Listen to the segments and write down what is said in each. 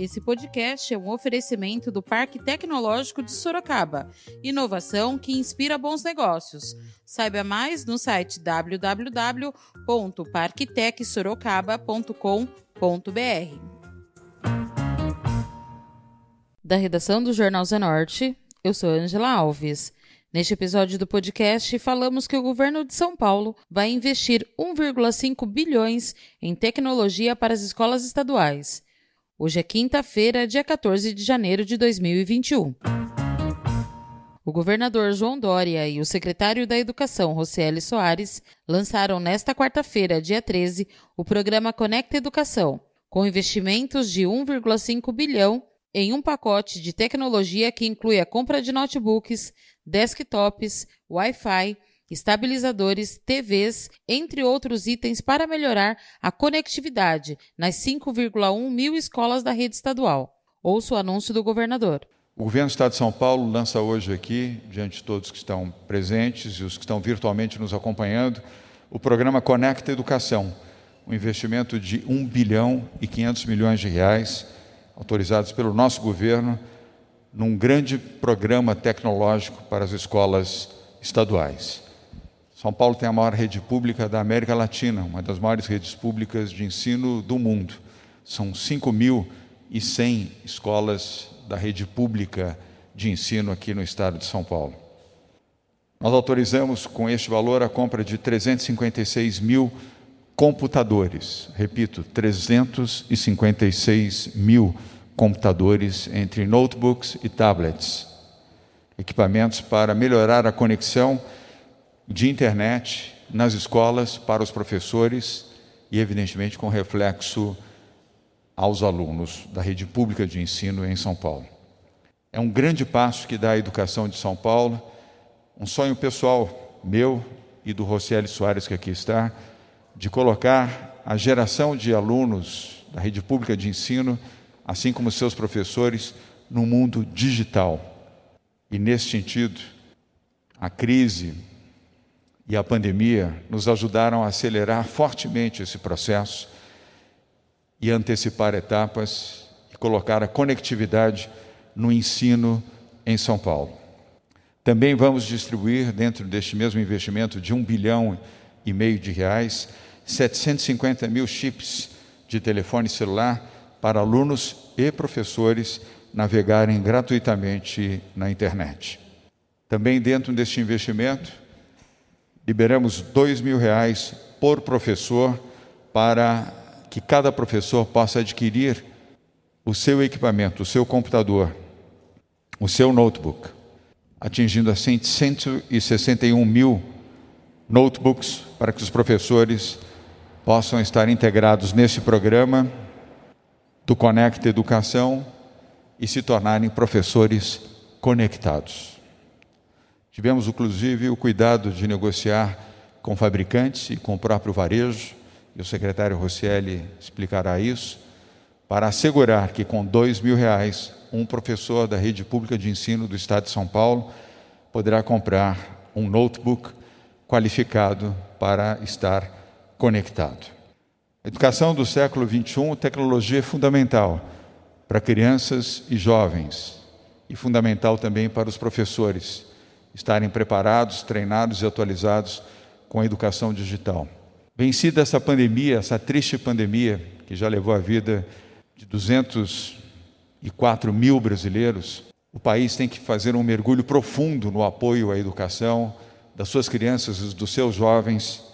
Esse podcast é um oferecimento do Parque Tecnológico de Sorocaba. Inovação que inspira bons negócios. Saiba mais no site www.parktecsorocaba.com.br. Da redação do Jornal Zenorte, eu sou Angela Alves. Neste episódio do podcast, falamos que o governo de São Paulo vai investir 1,5 bilhões em tecnologia para as escolas estaduais. Hoje é quinta-feira, dia 14 de janeiro de 2021. O governador João Dória e o secretário da Educação, Rocieli Soares, lançaram nesta quarta-feira, dia 13, o programa Conecta Educação, com investimentos de 1,5 bilhão em um pacote de tecnologia que inclui a compra de notebooks, desktops, Wi-Fi, estabilizadores, TVs, entre outros itens para melhorar a conectividade nas 5,1 mil escolas da rede estadual. Ouça o anúncio do governador. O governo do Estado de São Paulo lança hoje aqui, diante de todos que estão presentes e os que estão virtualmente nos acompanhando, o programa Conecta Educação, um investimento de 1 bilhão e 500 milhões de reais, autorizados pelo nosso governo num grande programa tecnológico para as escolas estaduais. São Paulo tem a maior rede pública da América Latina, uma das maiores redes públicas de ensino do mundo. São 5.100 escolas da rede pública de ensino aqui no estado de São Paulo. Nós autorizamos com este valor a compra de 356 mil computadores. Repito, 356 mil computadores entre notebooks e tablets, equipamentos para melhorar a conexão de internet nas escolas para os professores e, evidentemente, com reflexo aos alunos da rede pública de ensino em São Paulo. É um grande passo que dá a educação de São Paulo, um sonho pessoal meu e do Rocieli Soares, que aqui está, de colocar a geração de alunos da rede pública de ensino assim como seus professores, no mundo digital. E nesse sentido, a crise e a pandemia nos ajudaram a acelerar fortemente esse processo e antecipar etapas e colocar a conectividade no ensino em São Paulo. Também vamos distribuir, dentro deste mesmo investimento de um bilhão e meio de reais, 750 mil chips de telefone celular para alunos e professores navegarem gratuitamente na internet. Também dentro deste investimento, liberamos dois mil reais por professor para que cada professor possa adquirir o seu equipamento, o seu computador, o seu notebook, atingindo assim 161 mil notebooks para que os professores possam estar integrados nesse programa do Conecta Educação e se tornarem professores conectados. Tivemos, inclusive, o cuidado de negociar com fabricantes e com o próprio varejo, e o secretário Rossielli explicará isso, para assegurar que com dois mil reais, um professor da rede pública de ensino do Estado de São Paulo poderá comprar um notebook qualificado para estar conectado. Educação do século XXI, tecnologia é fundamental para crianças e jovens e fundamental também para os professores estarem preparados, treinados e atualizados com a educação digital. Vencida essa pandemia, essa triste pandemia que já levou a vida de 204 mil brasileiros, o país tem que fazer um mergulho profundo no apoio à educação das suas crianças e dos seus jovens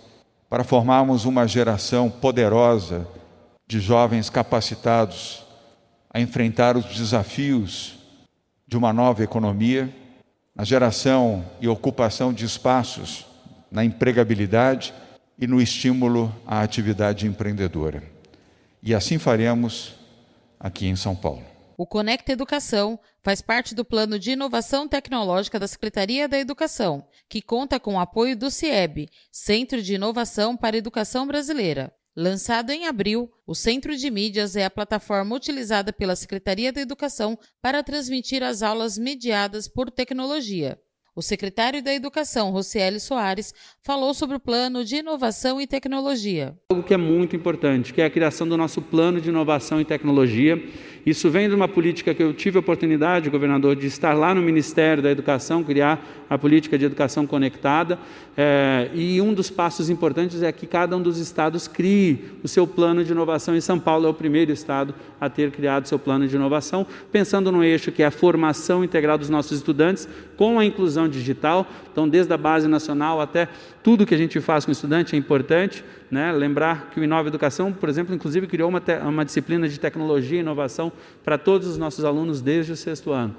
para formarmos uma geração poderosa de jovens capacitados a enfrentar os desafios de uma nova economia, na geração e ocupação de espaços na empregabilidade e no estímulo à atividade empreendedora. E assim faremos aqui em São Paulo. O Conecta Educação faz parte do Plano de Inovação Tecnológica da Secretaria da Educação, que conta com o apoio do CIEB, Centro de Inovação para a Educação Brasileira. Lançado em abril, o Centro de Mídias é a plataforma utilizada pela Secretaria da Educação para transmitir as aulas mediadas por tecnologia. O secretário da Educação, Rocieli Soares, falou sobre o plano de inovação e tecnologia. Algo que é muito importante, que é a criação do nosso plano de inovação e tecnologia, Isso vem de uma política que eu tive a oportunidade, governador, de estar lá no Ministério da Educação, criar a política de educação conectada. É, e um dos passos importantes é que cada um dos estados crie o seu plano de inovação. E São Paulo é o primeiro estado a ter criado seu plano de inovação, pensando no eixo que é a formação integral dos nossos estudantes com a inclusão digital. Então, desde a base nacional até tudo que a gente faz com o estudante é importante. Né? Lembrar que o Inova Educação, por exemplo, inclusive criou uma, uma disciplina de tecnologia e inovação para todos os nossos alunos desde o sexto ano.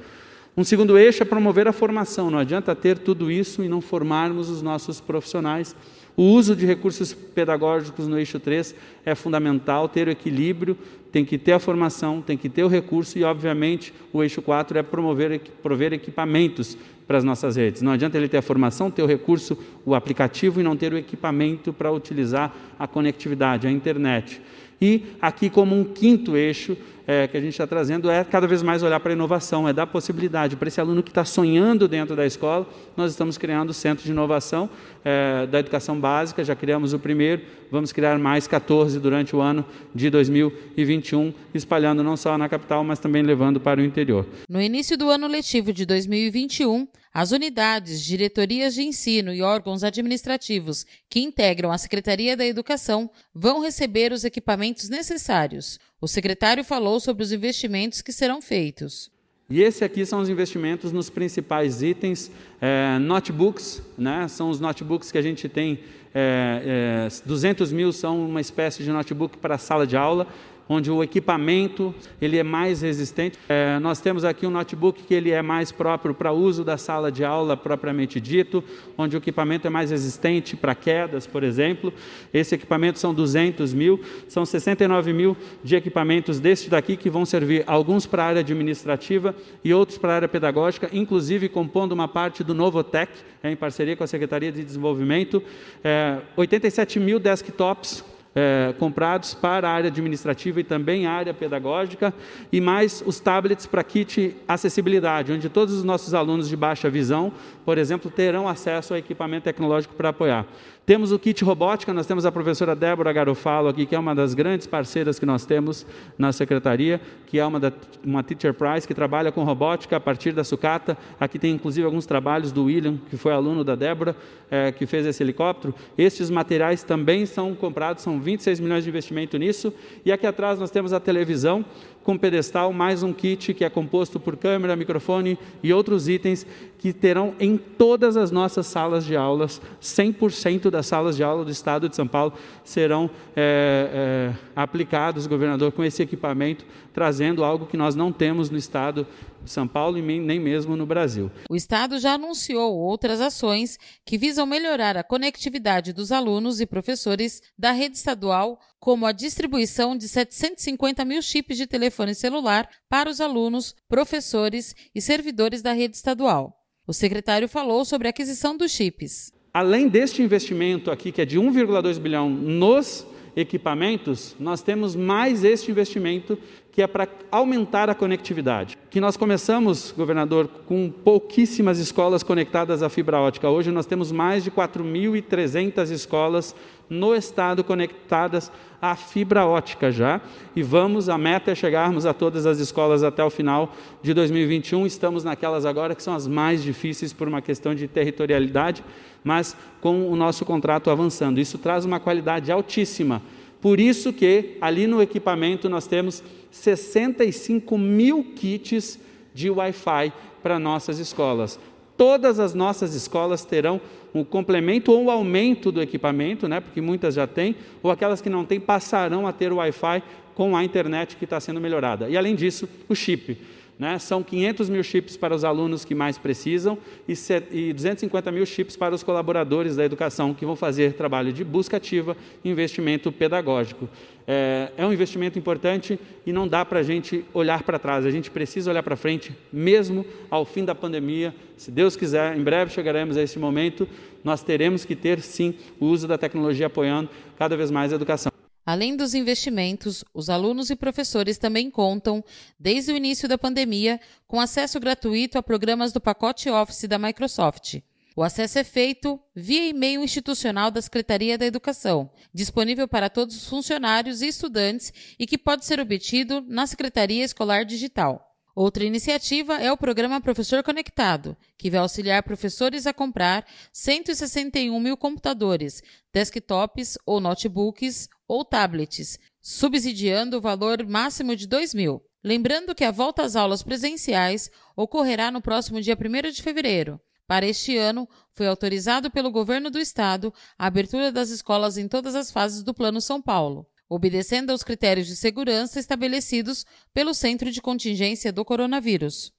Um segundo eixo é promover a formação. Não adianta ter tudo isso e não formarmos os nossos profissionais. O uso de recursos pedagógicos no eixo 3 é fundamental, ter o equilíbrio, tem que ter a formação, tem que ter o recurso e, obviamente, o eixo 4 é promover, prover equipamentos para as nossas redes. Não adianta ele ter a formação, ter o recurso, o aplicativo e não ter o equipamento para utilizar a conectividade, a internet. E aqui, como um quinto eixo, é, que a gente está trazendo é cada vez mais olhar para a inovação, é dar possibilidade para esse aluno que está sonhando dentro da escola. Nós estamos criando o Centro de Inovação é, da Educação Básica, já criamos o primeiro, vamos criar mais 14 durante o ano de 2021, espalhando não só na capital, mas também levando para o interior. No início do ano letivo de 2021, as unidades, diretorias de ensino e órgãos administrativos que integram a Secretaria da Educação vão receber os equipamentos necessários. O secretário falou sobre os investimentos que serão feitos. E esse aqui são os investimentos nos principais itens, é, notebooks, né? são os notebooks que a gente tem, é, é, 200 mil são uma espécie de notebook para sala de aula, onde o equipamento ele é mais resistente. É, nós temos aqui um notebook que ele é mais próprio para uso da sala de aula propriamente dito, onde o equipamento é mais resistente para quedas, por exemplo. Esse equipamento são 200 mil, são 69 mil de equipamentos deste daqui que vão servir alguns para a área administrativa e outros para a área pedagógica, inclusive compondo uma parte do Novotec, é, em parceria com a Secretaria de Desenvolvimento, é, 87 mil desktops é, comprados para a área administrativa e também a área pedagógica, e mais os tablets para kit acessibilidade, onde todos os nossos alunos de baixa visão, por exemplo, terão acesso ao equipamento tecnológico para apoiar. Temos o kit robótica, nós temos a professora Débora Garofalo aqui, que é uma das grandes parceiras que nós temos na secretaria, que é uma, da, uma Teacher Prize, que trabalha com robótica a partir da sucata. Aqui tem inclusive alguns trabalhos do William, que foi aluno da Débora, é, que fez esse helicóptero. Estes materiais também são comprados, são 26 milhões de investimento nisso. E aqui atrás nós temos a televisão com pedestal, mais um kit que é composto por câmera, microfone e outros itens que terão em todas as nossas salas de aulas, 100% das salas de aula do Estado de São Paulo serão é, é, aplicados, governador, com esse equipamento, trazendo algo que nós não temos no Estado de São Paulo e nem mesmo no Brasil. O Estado já anunciou outras ações que visam melhorar a conectividade dos alunos e professores da rede estadual, como a distribuição de 750 mil chips de telefone celular para os alunos, professores e servidores da rede estadual. O secretário falou sobre a aquisição dos chips. Além deste investimento aqui, que é de 1,2 bilhão nos equipamentos, nós temos mais este investimento que é para aumentar a conectividade. Que nós começamos, governador, com pouquíssimas escolas conectadas à fibra ótica. Hoje nós temos mais de 4.300 escolas no estado conectadas à fibra ótica já, e vamos, a meta é chegarmos a todas as escolas até o final de 2021. Estamos naquelas agora que são as mais difíceis por uma questão de territorialidade, mas com o nosso contrato avançando. Isso traz uma qualidade altíssima. Por isso que ali no equipamento nós temos 65 mil kits de Wi-Fi para nossas escolas. Todas as nossas escolas terão um complemento ou um aumento do equipamento, né, porque muitas já têm, ou aquelas que não têm passarão a ter Wi-Fi com a internet que está sendo melhorada. E além disso, o chip. Né? São 500 mil chips para os alunos que mais precisam e 250 mil chips para os colaboradores da educação que vão fazer trabalho de busca ativa e investimento pedagógico. É, é um investimento importante e não dá para a gente olhar para trás, a gente precisa olhar para frente, mesmo ao fim da pandemia. Se Deus quiser, em breve chegaremos a esse momento, nós teremos que ter sim o uso da tecnologia apoiando cada vez mais a educação. Além dos investimentos, os alunos e professores também contam, desde o início da pandemia, com acesso gratuito a programas do pacote Office da Microsoft. O acesso é feito via e-mail institucional da Secretaria da Educação, disponível para todos os funcionários e estudantes e que pode ser obtido na Secretaria Escolar Digital. Outra iniciativa é o programa Professor Conectado, que vai auxiliar professores a comprar 161 mil computadores, desktops ou notebooks ou tablets, subsidiando o valor máximo de 2 mil. Lembrando que a volta às aulas presenciais ocorrerá no próximo dia 1 de fevereiro. Para este ano, foi autorizado pelo governo do estado a abertura das escolas em todas as fases do Plano São Paulo obedecendo aos critérios de segurança estabelecidos pelo Centro de Contingência do Coronavírus.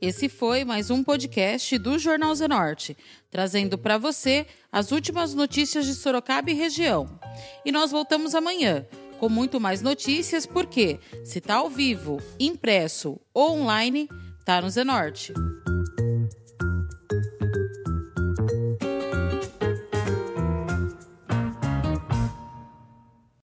Esse foi mais um podcast do Jornal Zenorte, trazendo para você as últimas notícias de Sorocaba e região. E nós voltamos amanhã com muito mais notícias, porque se está ao vivo, impresso ou online, está no Zenorte.